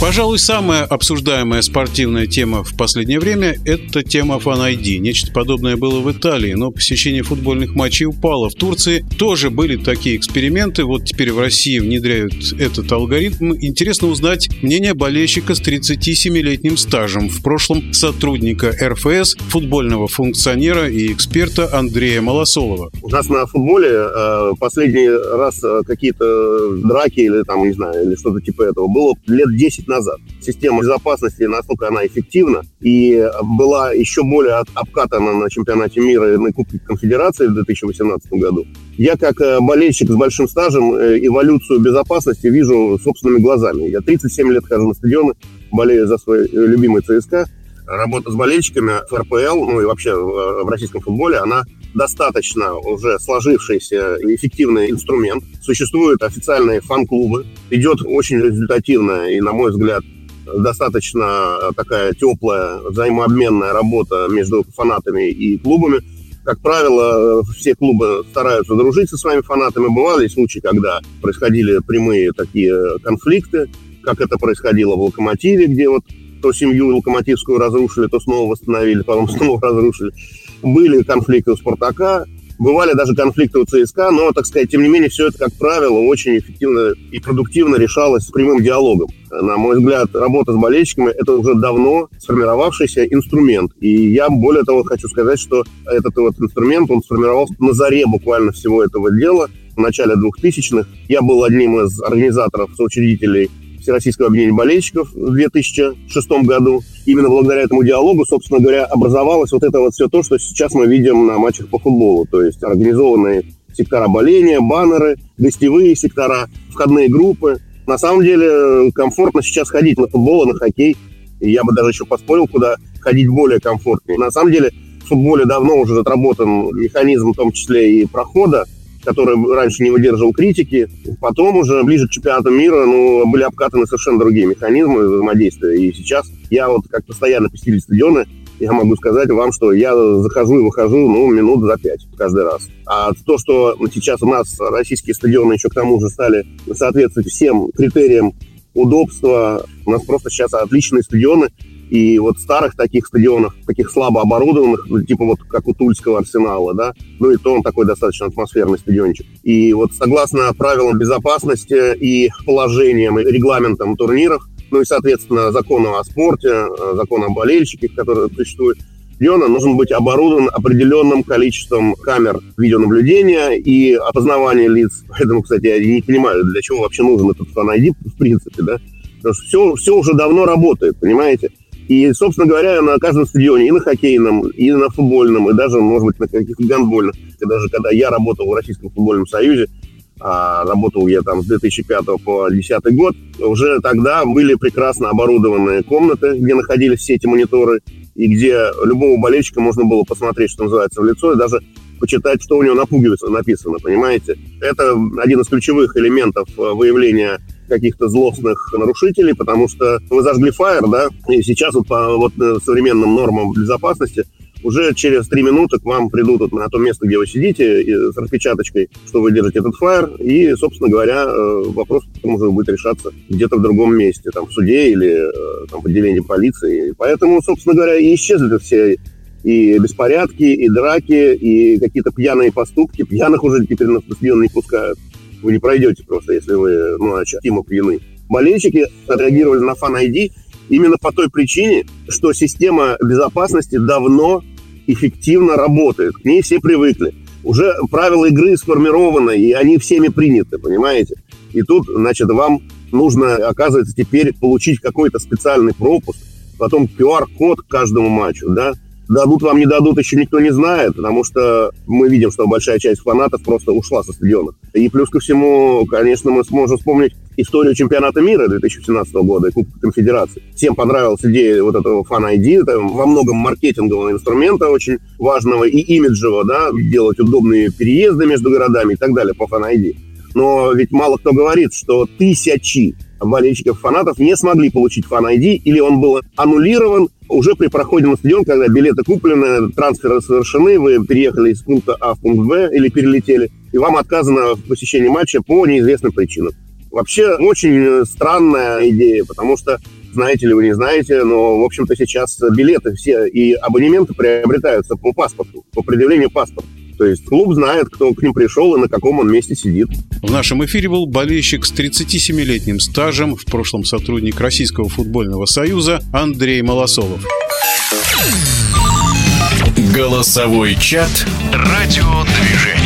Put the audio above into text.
Пожалуй, самая обсуждаемая спортивная тема в последнее время – это тема ID. Нечто подобное было в Италии, но посещение футбольных матчей упало. В Турции тоже были такие эксперименты. Вот теперь в России внедряют этот алгоритм. Интересно узнать мнение болельщика с 37-летним стажем. В прошлом сотрудника РФС, футбольного функционера и эксперта Андрея Малосолова. У нас на футболе э, последний раз э, какие-то драки или там, не знаю, или что-то типа этого было лет 10 назад. Система безопасности, насколько она эффективна, и была еще более обкатана на чемпионате мира и на Кубке Конфедерации в 2018 году. Я, как э, болельщик с большим стажем, э, эволюцию безопасности вижу собственными глазами. Я 37 лет хожу на стадионы, болею за свой любимый ЦСКА. Работа с болельщиками в РПЛ, ну и вообще в российском футболе, она достаточно уже сложившийся эффективный инструмент. Существуют официальные фан-клубы. Идет очень результативная и, на мой взгляд, достаточно такая теплая взаимообменная работа между фанатами и клубами. Как правило, все клубы стараются дружить со своими фанатами. Бывали случаи, когда происходили прямые такие конфликты, как это происходило в «Локомотиве», где вот то семью локомотивскую разрушили, то снова восстановили, потом снова разрушили. Были конфликты у «Спартака», бывали даже конфликты у ЦСКА, но, так сказать, тем не менее, все это, как правило, очень эффективно и продуктивно решалось прямым диалогом. На мой взгляд, работа с болельщиками – это уже давно сформировавшийся инструмент. И я, более того, хочу сказать, что этот вот инструмент, он сформировался на заре буквально всего этого дела, в начале 2000-х. Я был одним из организаторов, соучредителей Всероссийского объединения болельщиков в 2006 году. Именно благодаря этому диалогу, собственно говоря, образовалось вот это вот все то, что сейчас мы видим на матчах по футболу. То есть организованные сектора боления, баннеры, гостевые сектора, входные группы. На самом деле комфортно сейчас ходить на футбол, на хоккей. И я бы даже еще поспорил, куда ходить более комфортнее. На самом деле в футболе давно уже отработан механизм, в том числе и прохода который раньше не выдерживал критики. Потом уже ближе к чемпионату мира ну, были обкатаны совершенно другие механизмы взаимодействия. И сейчас я вот как постоянно посетитель стадиона, я могу сказать вам, что я захожу и выхожу, ну, минут за пять каждый раз. А то, что сейчас у нас российские стадионы еще к тому же стали соответствовать всем критериям удобства, у нас просто сейчас отличные стадионы, и вот старых таких стадионах, таких слабо оборудованных, ну, типа вот как у Тульского арсенала, да, ну и то он такой достаточно атмосферный стадиончик. И вот согласно правилам безопасности и положениям, и регламентам турниров, ну и, соответственно, закону о спорте, э, закону о болельщиках, которые существуют, стадиона должен быть оборудован определенным количеством камер видеонаблюдения и опознавания лиц. Поэтому, кстати, я не понимаю, для чего вообще нужен этот фан в принципе, да? Потому что все, все уже давно работает, понимаете? И, собственно говоря, на каждом стадионе, и на хоккейном, и на футбольном, и даже, может быть, на каких-то гандбольных. Даже когда я работал в Российском футбольном союзе, а работал я там с 2005 по 2010 год, уже тогда были прекрасно оборудованные комнаты, где находились все эти мониторы, и где любого болельщика можно было посмотреть, что называется, в лицо, и даже почитать, что у него на пуговице написано, понимаете? Это один из ключевых элементов э, выявления каких-то злостных нарушителей, потому что вы зажгли фаер, да, и сейчас вот по вот э, современным нормам безопасности уже через три минуты к вам придут вот на то место, где вы сидите, с распечаточкой, что вы держите этот фаер, и, собственно говоря, э, вопрос потом уже будет решаться где-то в другом месте, там, в суде или э, там, в отделении полиции. Поэтому, собственно говоря, и исчезли все и беспорядки, и драки, и какие-то пьяные поступки. Пьяных уже теперь на стадион не пускают. Вы не пройдете просто, если вы, ну, ощутимо пьяны. Болельщики отреагировали на Fan ID именно по той причине, что система безопасности давно эффективно работает. К ней все привыкли. Уже правила игры сформированы, и они всеми приняты, понимаете? И тут, значит, вам нужно, оказывается, теперь получить какой-то специальный пропуск, потом QR-код к каждому матчу, да, Дадут вам, не дадут, еще никто не знает, потому что мы видим, что большая часть фанатов просто ушла со стадионов. И плюс ко всему, конечно, мы сможем вспомнить историю чемпионата мира 2017 года и Кубка Конфедерации. Всем понравилась идея вот этого fan ID, это во многом маркетингового инструмента очень важного и имиджевого, да, делать удобные переезды между городами и так далее по fan ID. Но ведь мало кто говорит, что тысячи болельщиков, фанатов не смогли получить fan ID, или он был аннулирован уже при проходе на стадион, когда билеты куплены, трансферы совершены, вы переехали из пункта А в пункт Б или перелетели, и вам отказано в посещении матча по неизвестным причинам. Вообще очень странная идея, потому что знаете ли вы, не знаете, но, в общем-то, сейчас билеты все и абонементы приобретаются по паспорту, по предъявлению паспорта. То есть клуб знает, кто к ним пришел и на каком он месте сидит. В нашем эфире был болельщик с 37-летним стажем, в прошлом сотрудник Российского футбольного союза Андрей Малосолов. Голосовой чат «Радиодвижение».